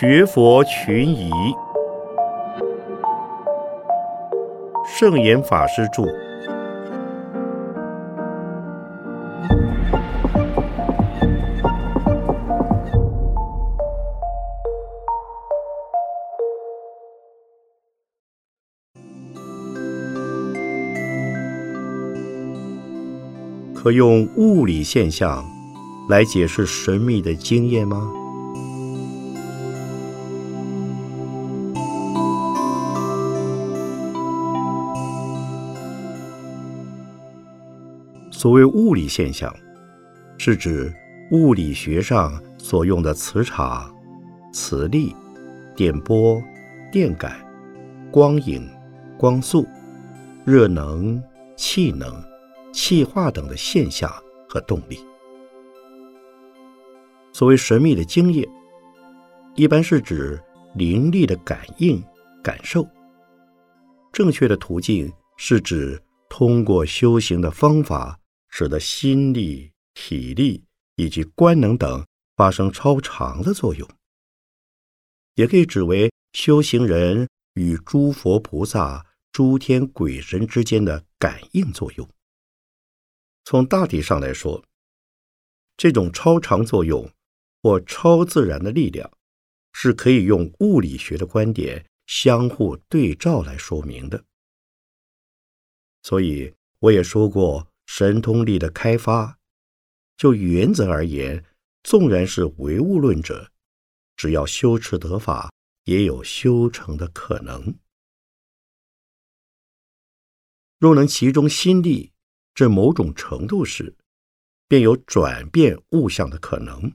学佛群疑，圣严法师著。可用物理现象来解释神秘的经验吗？所谓物理现象，是指物理学上所用的磁场、磁力、电波、电感、光影、光速、热能、气能、气化等的现象和动力。所谓神秘的经验，一般是指灵力的感应、感受。正确的途径是指通过修行的方法。使得心力、体力以及官能等发生超常的作用，也可以指为修行人与诸佛菩萨、诸天鬼神之间的感应作用。从大体上来说，这种超常作用或超自然的力量，是可以用物理学的观点相互对照来说明的。所以我也说过。神通力的开发，就原则而言，纵然是唯物论者，只要修持得法，也有修成的可能。若能其中心力至某种程度时，便有转变物象的可能。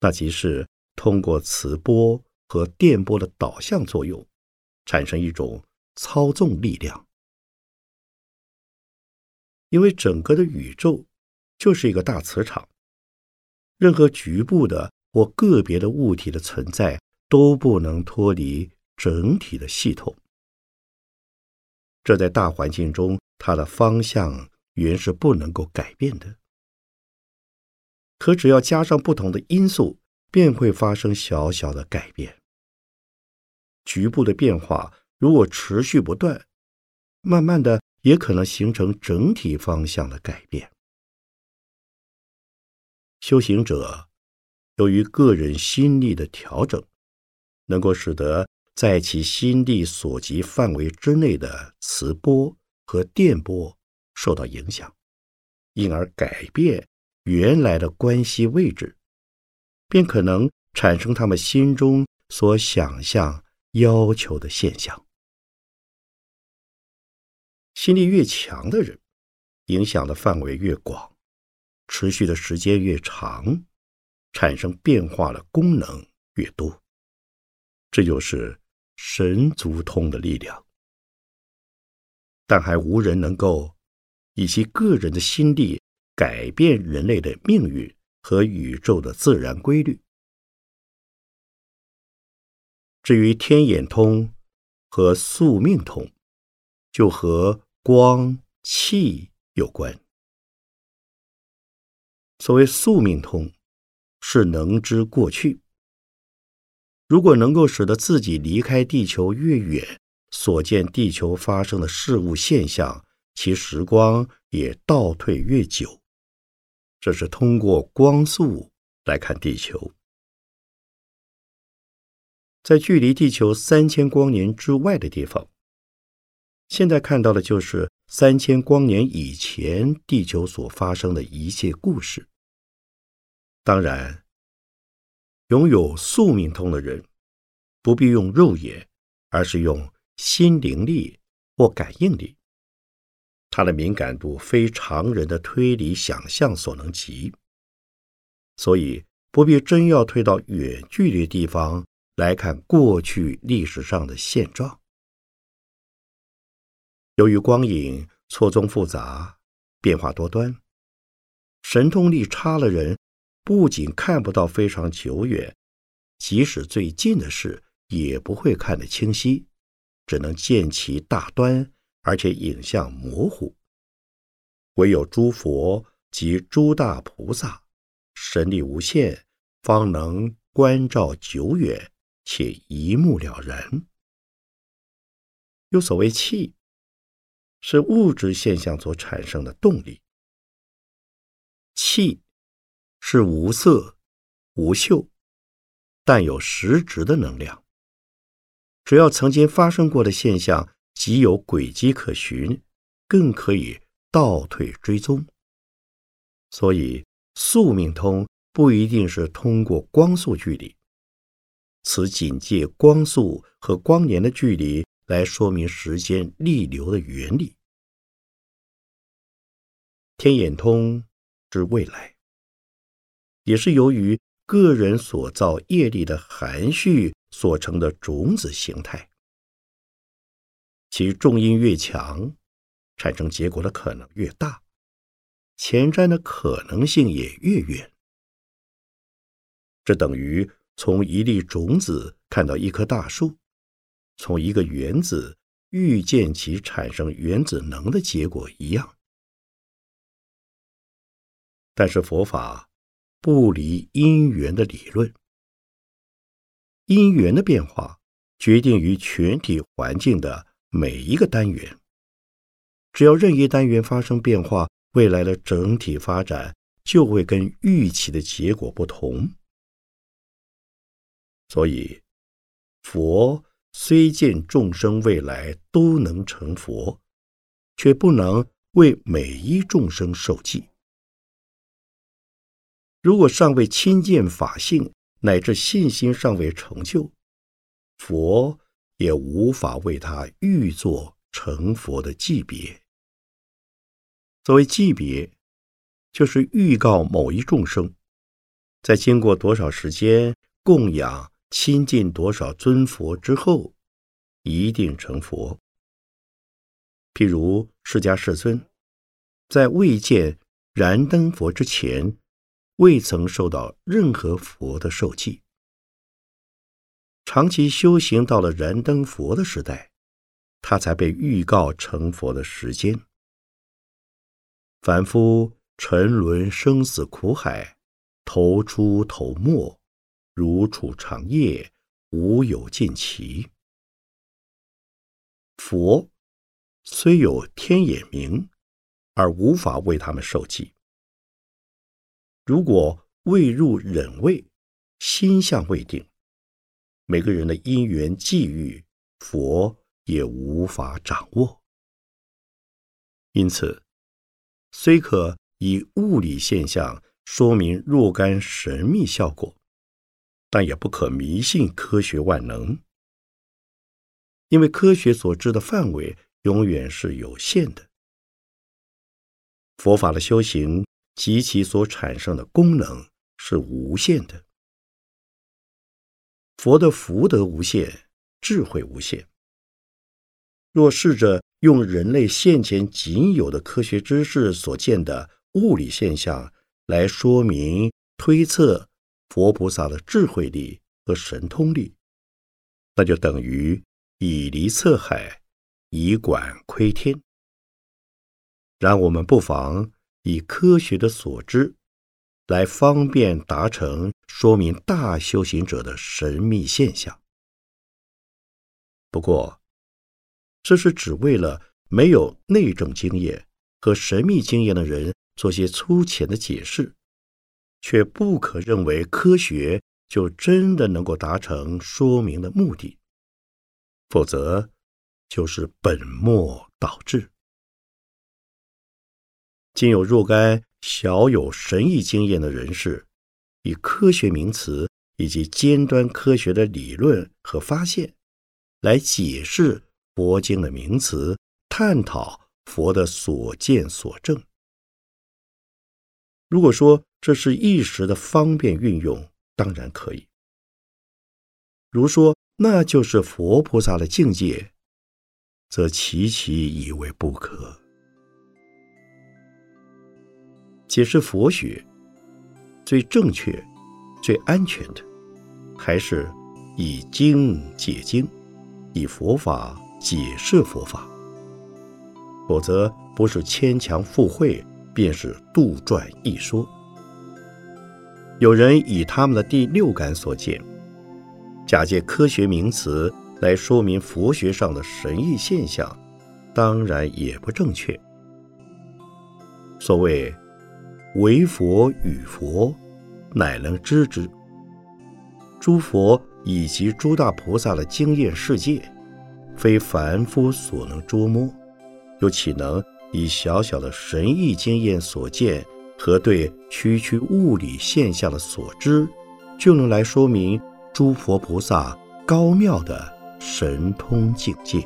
那即是通过磁波和电波的导向作用，产生一种操纵力量。因为整个的宇宙就是一个大磁场，任何局部的或个别的物体的存在都不能脱离整体的系统。这在大环境中，它的方向原是不能够改变的。可只要加上不同的因素，便会发生小小的改变。局部的变化如果持续不断，慢慢的。也可能形成整体方向的改变。修行者由于个人心力的调整，能够使得在其心力所及范围之内的磁波和电波受到影响，因而改变原来的关系位置，便可能产生他们心中所想象要求的现象。心力越强的人，影响的范围越广，持续的时间越长，产生变化的功能越多。这就是神足通的力量。但还无人能够以其个人的心力改变人类的命运和宇宙的自然规律。至于天眼通和宿命通。就和光气有关。所谓宿命通，是能知过去。如果能够使得自己离开地球越远，所见地球发生的事物现象，其时光也倒退越久。这是通过光速来看地球，在距离地球三千光年之外的地方。现在看到的就是三千光年以前地球所发生的一切故事。当然，拥有宿命通的人，不必用肉眼，而是用心灵力或感应力。他的敏感度非常人的推理想象所能及，所以不必真要退到远距离地方来看过去历史上的现状。由于光影错综复杂、变化多端，神通力差的人不仅看不到非常久远，即使最近的事也不会看得清晰，只能见其大端，而且影像模糊。唯有诸佛及诸大菩萨神力无限，方能观照久远且一目了然。有所谓气，是物质现象所产生的动力。气是无色、无嗅，但有实质的能量。只要曾经发生过的现象，即有轨迹可循，更可以倒退追踪。所以，宿命通不一定是通过光速距离，此仅借光速和光年的距离来说明时间逆流的原理。天眼通之未来，也是由于个人所造业力的含蓄所成的种子形态，其重因越强，产生结果的可能越大。前瞻的可能性也越远，这等于从一粒种子看到一棵大树，从一个原子预见其产生原子能的结果一样。但是佛法不离因缘的理论，因缘的变化决定于全体环境的每一个单元，只要任意单元发生变化。未来的整体发展就会跟预期的结果不同，所以佛虽见众生未来都能成佛，却不能为每一众生受记。如果尚未亲见法性，乃至信心尚未成就，佛也无法为他预作成佛的祭别。所谓祭别，就是预告某一众生，在经过多少时间供养、亲近多少尊佛之后，一定成佛。譬如释迦世尊，在未见燃灯佛之前，未曾受到任何佛的受记，长期修行到了燃灯佛的时代，他才被预告成佛的时间。凡夫沉沦生死苦海，头出头没，如处长夜，无有尽期。佛虽有天眼明，而无法为他们受记。如果未入忍位，心相未定，每个人的因缘际遇，佛也无法掌握。因此。虽可以物理现象说明若干神秘效果，但也不可迷信科学万能，因为科学所知的范围永远是有限的。佛法的修行及其所产生的功能是无限的。佛的福德无限，智慧无限。若试着。用人类现前仅有的科学知识所见的物理现象来说明推测佛菩萨的智慧力和神通力，那就等于以离测海，以管窥天。然我们不妨以科学的所知来方便达成说明大修行者的神秘现象。不过。这是只为了没有内证经验和神秘经验的人做些粗浅的解释，却不可认为科学就真的能够达成说明的目的，否则就是本末倒置。今有若干小有神异经验的人士，以科学名词以及尖端科学的理论和发现来解释。佛经的名词，探讨佛的所见所证。如果说这是一时的方便运用，当然可以；如说那就是佛菩萨的境界，则其其以为不可。解释佛学最正确、最安全的，还是以经解经，以佛法。解释佛法，否则不是牵强附会，便是杜撰一说。有人以他们的第六感所见，假借科学名词来说明佛学上的神异现象，当然也不正确。所谓“唯佛与佛，乃能知之”，诸佛以及诸大菩萨的经验世界，非凡夫所能捉摸，又岂能以小小的神异经验所见？和对区区物理现象的所知，就能来说明诸佛菩萨高妙的神通境界。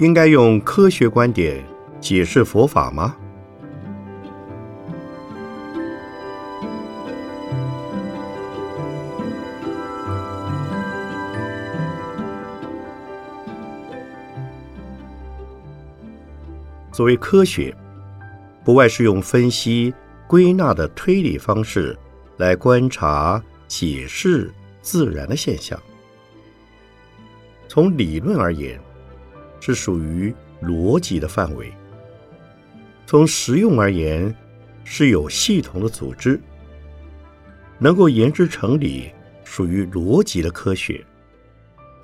应该用科学观点解释佛法吗？作为科学，不外是用分析、归纳的推理方式来观察、解释自然的现象。从理论而言。是属于逻辑的范围。从实用而言，是有系统的组织，能够研制成理，属于逻辑的科学；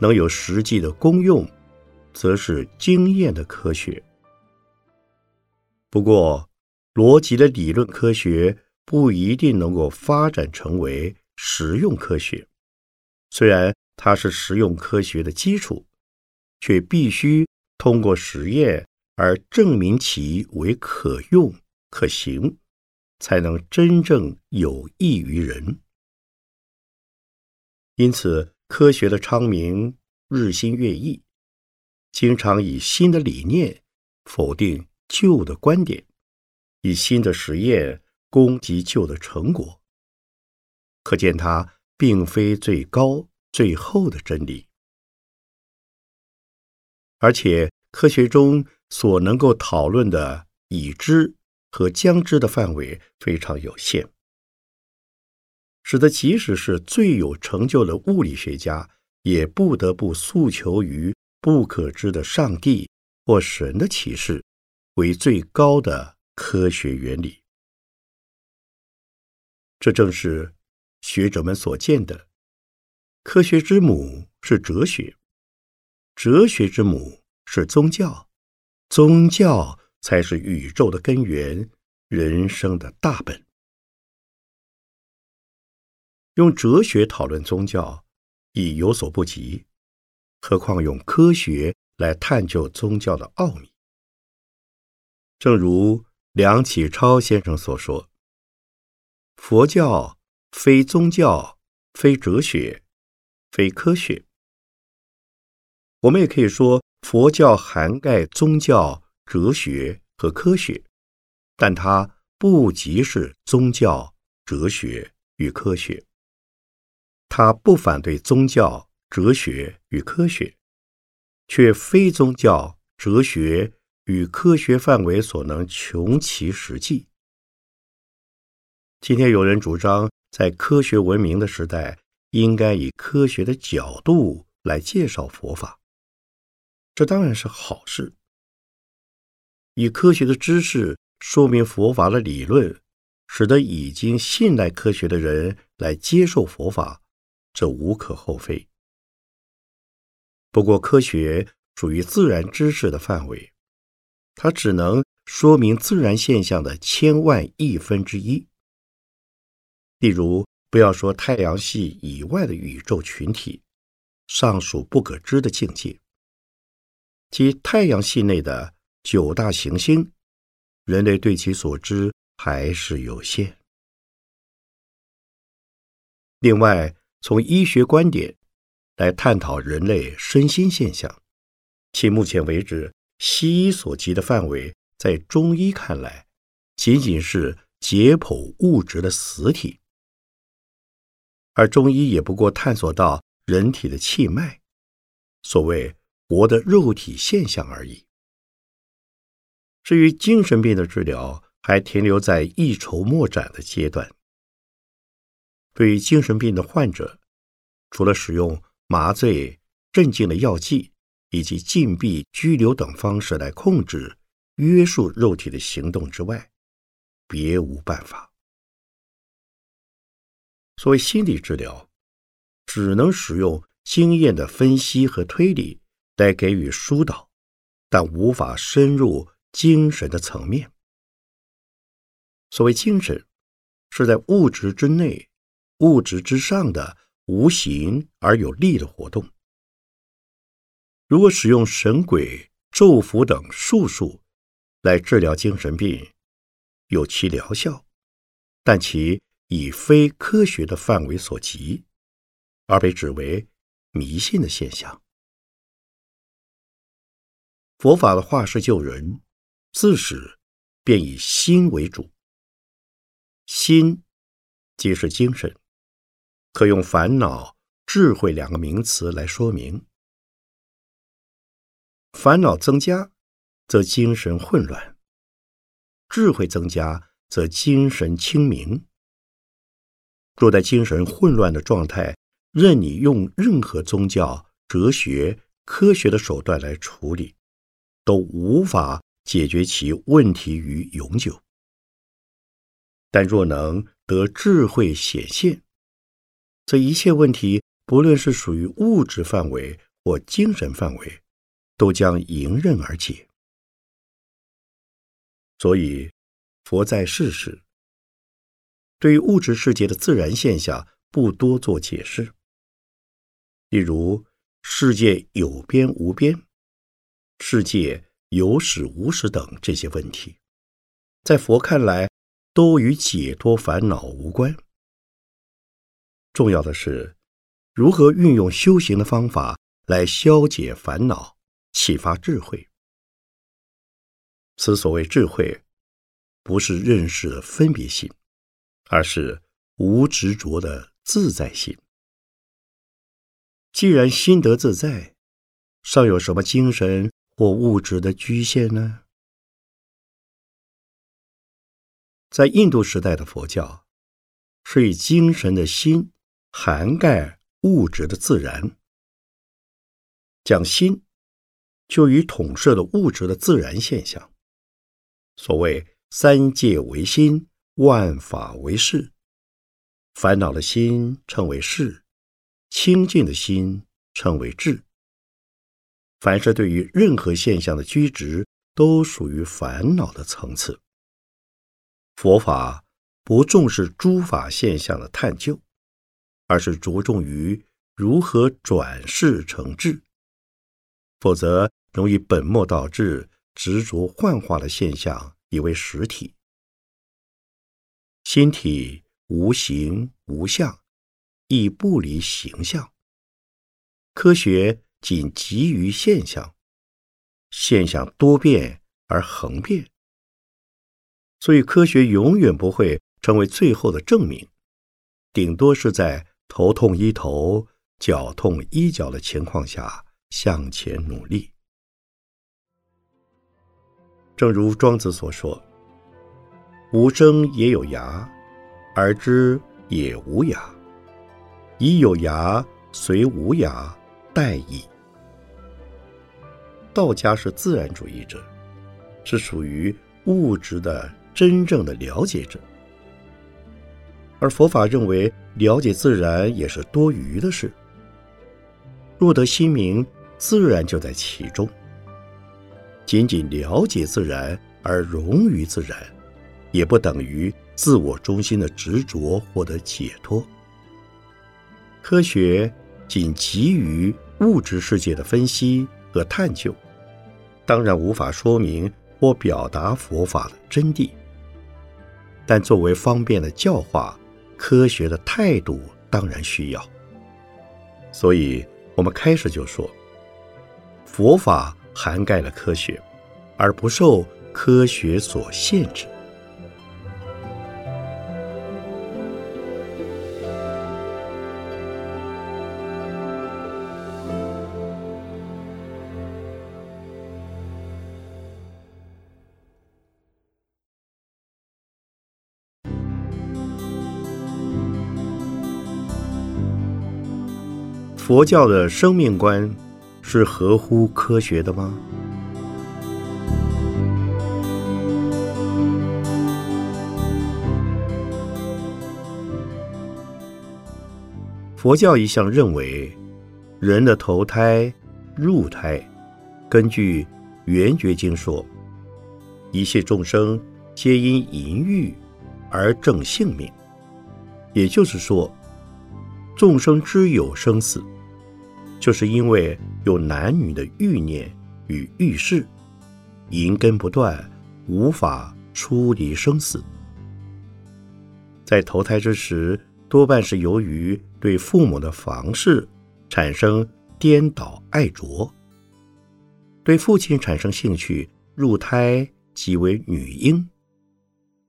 能有实际的功用，则是经验的科学。不过，逻辑的理论科学不一定能够发展成为实用科学，虽然它是实用科学的基础。却必须通过实验而证明其为可用可行，才能真正有益于人。因此，科学的昌明日新月异，经常以新的理念否定旧的观点，以新的实验攻击旧的成果。可见，它并非最高最后的真理。而且，科学中所能够讨论的已知和将知的范围非常有限，使得即使是最有成就的物理学家，也不得不诉求于不可知的上帝或神的启示为最高的科学原理。这正是学者们所见的：科学之母是哲学。哲学之母是宗教，宗教才是宇宙的根源，人生的大本。用哲学讨论宗教已有所不及，何况用科学来探究宗教的奥秘？正如梁启超先生所说：“佛教非宗教，非哲学，非科学。”我们也可以说，佛教涵盖宗教、哲学和科学，但它不即是宗教、哲学与科学。它不反对宗教、哲学与科学，却非宗教、哲学与科学范围所能穷其实际。今天有人主张，在科学文明的时代，应该以科学的角度来介绍佛法。这当然是好事。以科学的知识说明佛法的理论，使得已经信赖科学的人来接受佛法，这无可厚非。不过，科学属于自然知识的范围，它只能说明自然现象的千万亿分之一。例如，不要说太阳系以外的宇宙群体，尚属不可知的境界。即太阳系内的九大行星，人类对其所知还是有限。另外，从医学观点来探讨人类身心现象，其目前为止西医所及的范围，在中医看来，仅仅是解剖物质的死体，而中医也不过探索到人体的气脉，所谓。活的肉体现象而已。至于精神病的治疗，还停留在一筹莫展的阶段。对于精神病的患者，除了使用麻醉、镇静的药剂以及禁闭、拘留等方式来控制、约束肉体的行动之外，别无办法。所谓心理治疗，只能使用经验的分析和推理来给予疏导，但无法深入精神的层面。所谓精神，是在物质之内、物质之上的无形而有力的活动。如果使用神鬼、咒符等术数来治疗精神病，有其疗效，但其。以非科学的范围所及，而被指为迷信的现象。佛法的化世救人，自始便以心为主。心即是精神，可用烦恼、智慧两个名词来说明。烦恼增加，则精神混乱；智慧增加，则精神清明。若在精神混乱的状态，任你用任何宗教、哲学、科学的手段来处理，都无法解决其问题于永久。但若能得智慧显现，则一切问题，不论是属于物质范围或精神范围，都将迎刃而解。所以，佛在世时。对于物质世界的自然现象，不多做解释。例如，世界有边无边，世界有始无始等这些问题，在佛看来，都与解脱烦恼无关。重要的是，如何运用修行的方法来消解烦恼，启发智慧。此所谓智慧，不是认识的分别心。而是无执着的自在心。既然心得自在，尚有什么精神或物质的局限呢？在印度时代的佛教，是以精神的心涵盖物质的自然，讲心就与统摄的物质的自然现象。所谓三界为心。万法为事，烦恼的心称为事，清净的心称为智。凡是对于任何现象的居执，都属于烦恼的层次。佛法不重视诸法现象的探究，而是着重于如何转世成智，否则容易本末倒置，执着幻化的现象以为实体。心体无形无相，亦不离形象。科学仅急于现象，现象多变而恒变，所以科学永远不会成为最后的证明，顶多是在头痛医头、脚痛医脚的情况下向前努力。正如庄子所说。无声也有涯，而知也无涯。以有涯，随无涯，殆矣。道家是自然主义者，是属于物质的真正的了解者；而佛法认为，了解自然也是多余的事。若得心明，自然就在其中。仅仅了解自然而融于自然。也不等于自我中心的执着获得解脱。科学仅急于物质世界的分析和探究，当然无法说明或表达佛法的真谛。但作为方便的教化，科学的态度当然需要。所以，我们开始就说，佛法涵盖了科学，而不受科学所限制。佛教的生命观是合乎科学的吗？佛教一向认为，人的投胎、入胎，根据《圆觉经》说，一切众生皆因淫欲而正性命。也就是说，众生之有生死，就是因为有男女的欲念与欲事，淫根不断，无法出离生死。在投胎之时。多半是由于对父母的房事产生颠倒爱着，对父亲产生兴趣，入胎即为女婴；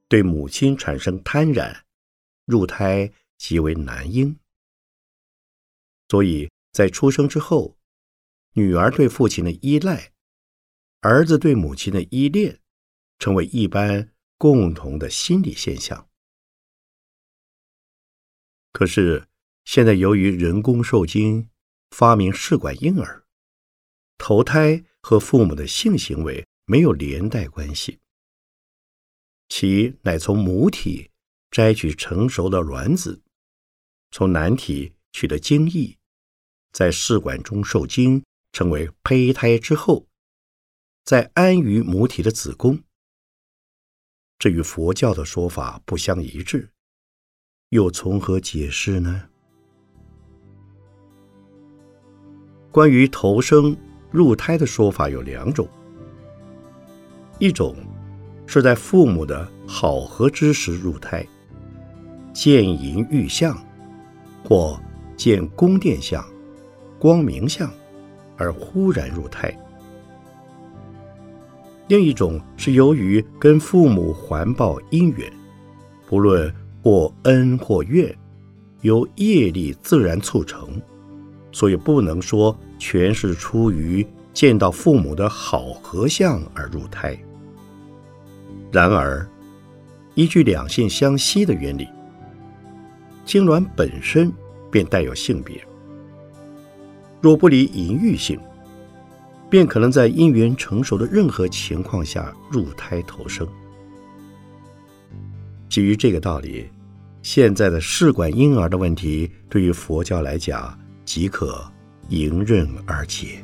对母亲产生贪染，入胎即为男婴。所以在出生之后，女儿对父亲的依赖，儿子对母亲的依恋，成为一般共同的心理现象。可是，现在由于人工受精，发明试管婴儿，投胎和父母的性行为没有连带关系，其乃从母体摘取成熟的卵子，从男体取得精液，在试管中受精，成为胚胎之后，再安于母体的子宫。这与佛教的说法不相一致。又从何解释呢？关于投生入胎的说法有两种，一种是在父母的好合之时入胎，见淫欲相，或见宫殿相、光明相，而忽然入胎；另一种是由于跟父母环抱姻缘，不论。或恩或怨，由业力自然促成，所以不能说全是出于见到父母的好合相而入胎。然而，依据两性相吸的原理，精卵本身便带有性别，若不离淫欲性，便可能在因缘成熟的任何情况下入胎投生。基于这个道理。现在的试管婴儿的问题，对于佛教来讲，即可迎刃而解。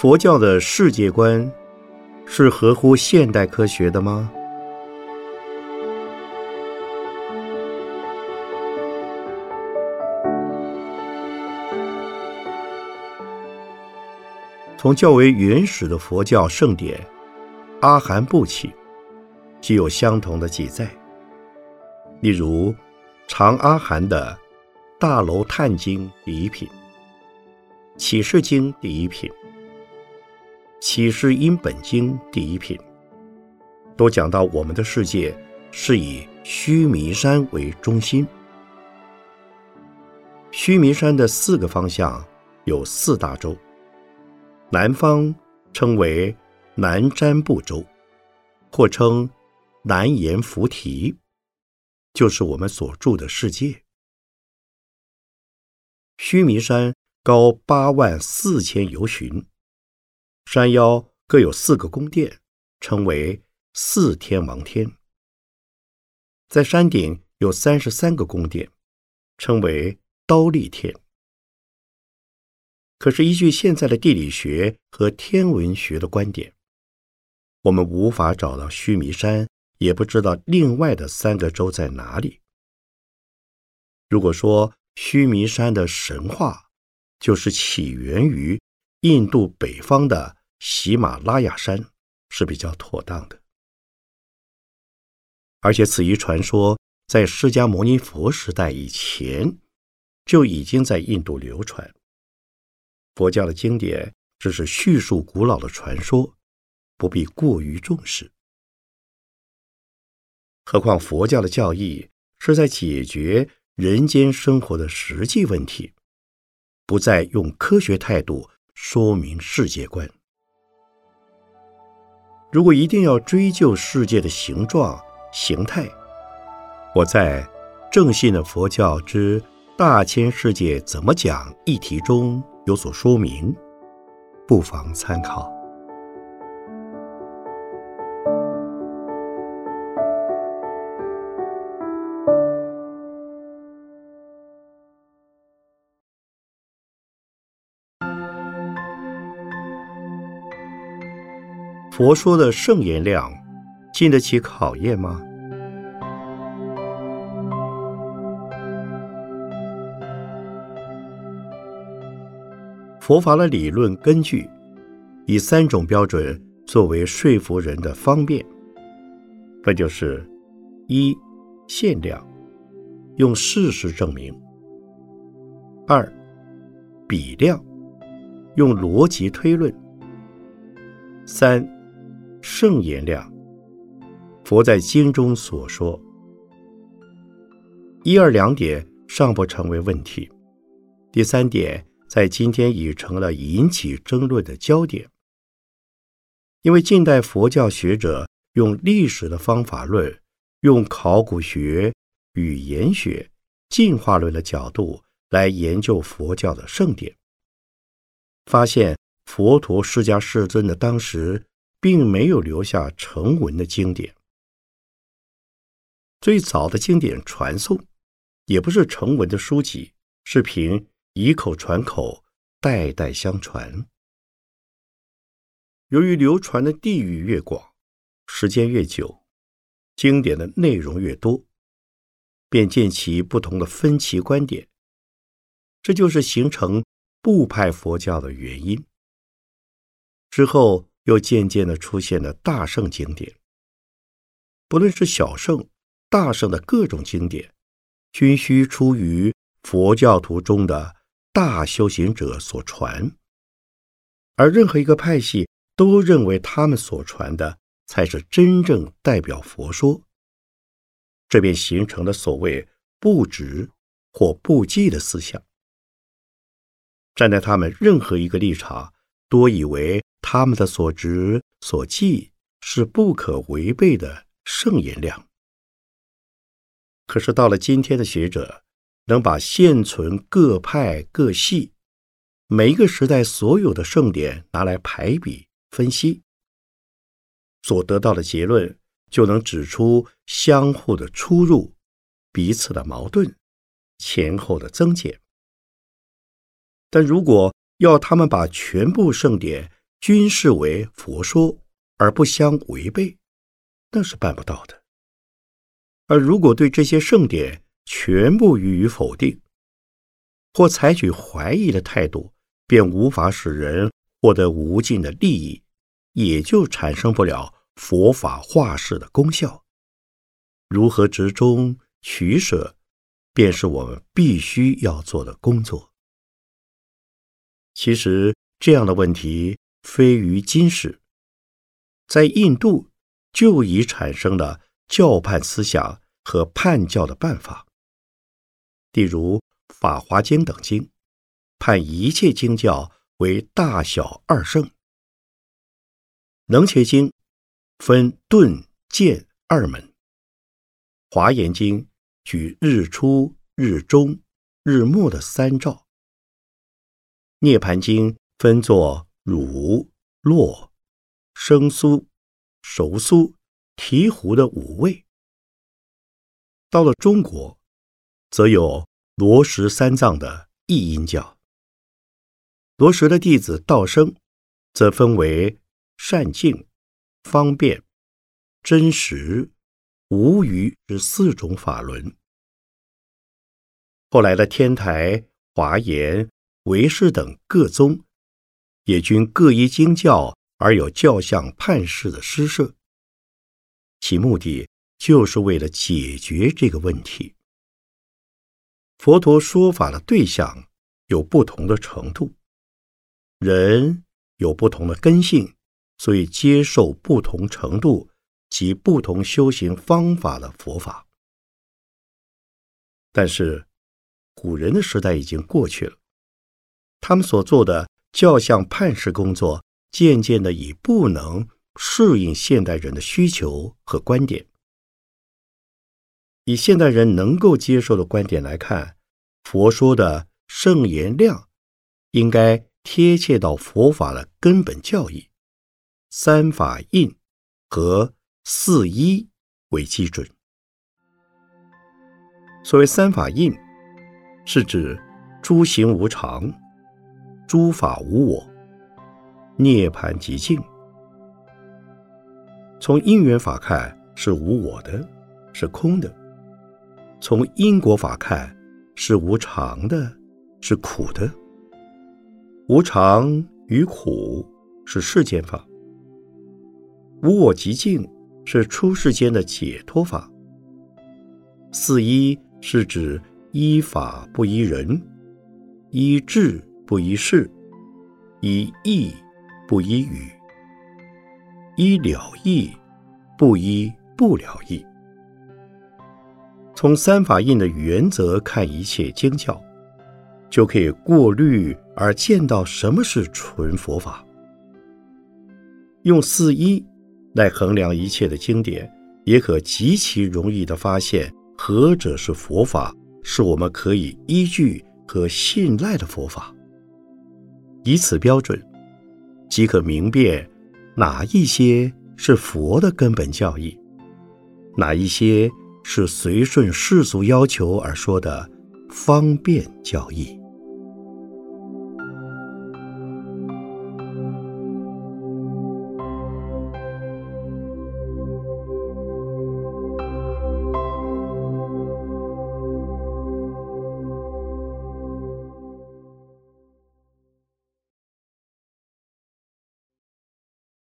佛教的世界观是合乎现代科学的吗？从较为原始的佛教圣典《阿含部》起，即有相同的记载。例如，《长阿含》的《大楼探经》第一品，《启示经》第一品。启示因本经第一品，都讲到我们的世界是以须弥山为中心。须弥山的四个方向有四大洲，南方称为南瞻部洲，或称南阎浮提，就是我们所住的世界。须弥山高八万四千由旬。山腰各有四个宫殿，称为四天王天。在山顶有三十三个宫殿，称为刀立天。可是依据现在的地理学和天文学的观点，我们无法找到须弥山，也不知道另外的三个洲在哪里。如果说须弥山的神话就是起源于印度北方的。喜马拉雅山是比较妥当的，而且此一传说在释迦牟尼佛时代以前就已经在印度流传。佛教的经典只是叙述古老的传说，不必过于重视。何况佛教的教义是在解决人间生活的实际问题，不再用科学态度说明世界观。如果一定要追究世界的形状、形态，我在《正信的佛教之大千世界怎么讲》一题中有所说明，不妨参考。佛说的圣言量，经得起考验吗？佛法的理论根据，以三种标准作为说服人的方便，那就是：一、限量，用事实证明；二、比量，用逻辑推论；三。圣言量，佛在经中所说，一二两点尚不成为问题。第三点在今天已成了引起争论的焦点，因为近代佛教学者用历史的方法论、用考古学、语言学、进化论的角度来研究佛教的圣典，发现佛陀释迦世尊的当时。并没有留下成文的经典。最早的经典传颂，也不是成文的书籍，是凭以口传口，代代相传。由于流传的地域越广，时间越久，经典的内容越多，便见其不同的分歧观点。这就是形成部派佛教的原因。之后。又渐渐的出现了大圣经典，不论是小圣、大圣的各种经典，均需出于佛教徒中的大修行者所传，而任何一个派系都认为他们所传的才是真正代表佛说，这便形成了所谓不执或不记的思想。站在他们任何一个立场，多以为。他们的所执所记是不可违背的圣言量。可是到了今天的学者，能把现存各派各系每一个时代所有的圣典拿来排比分析，所得到的结论就能指出相互的出入、彼此的矛盾、前后的增减。但如果要他们把全部圣典，均视为佛说而不相违背，那是办不到的。而如果对这些圣典全部予以否定，或采取怀疑的态度，便无法使人获得无尽的利益，也就产生不了佛法化世的功效。如何执中取舍，便是我们必须要做的工作。其实这样的问题。非于今世，在印度就已产生了教判思想和判教的办法。例如《法华经》等经，判一切经教为大小二圣；《能切经》分顿渐二门；《华严经》举日出、日中、日暮的三照；《涅盘经》分作。乳、络、生酥、熟酥、醍醐的五味。到了中国，则有罗什三藏的译音教。罗什的弟子道生，则分为善净、方便、真实、无余这四种法轮。后来的天台、华严、唯识等各宗。也均各依经教而有教相判事的施设，其目的就是为了解决这个问题。佛陀说法的对象有不同的程度，人有不同的根性，所以接受不同程度及不同修行方法的佛法。但是，古人的时代已经过去了，他们所做的教相判事工作，渐渐的已不能适应现代人的需求和观点。以现代人能够接受的观点来看，佛说的圣言量，应该贴切到佛法的根本教义，三法印和四一为基准。所谓三法印，是指诸行无常、诸法无我、涅盘极静。从因缘法看，是无我的，是空的；从因果法看，是无常的，是苦的。无常与苦是世间法，无我极静是出世间的解脱法。四一。是指依法不依人，依智不依事，依义不依语，依了义不依不了义。从三法印的原则看一切经教，就可以过滤而见到什么是纯佛法。用四一来衡量一切的经典，也可极其容易的发现。何者是佛法？是我们可以依据和信赖的佛法。以此标准，即可明辨哪一些是佛的根本教义，哪一些是随顺世俗要求而说的方便教义。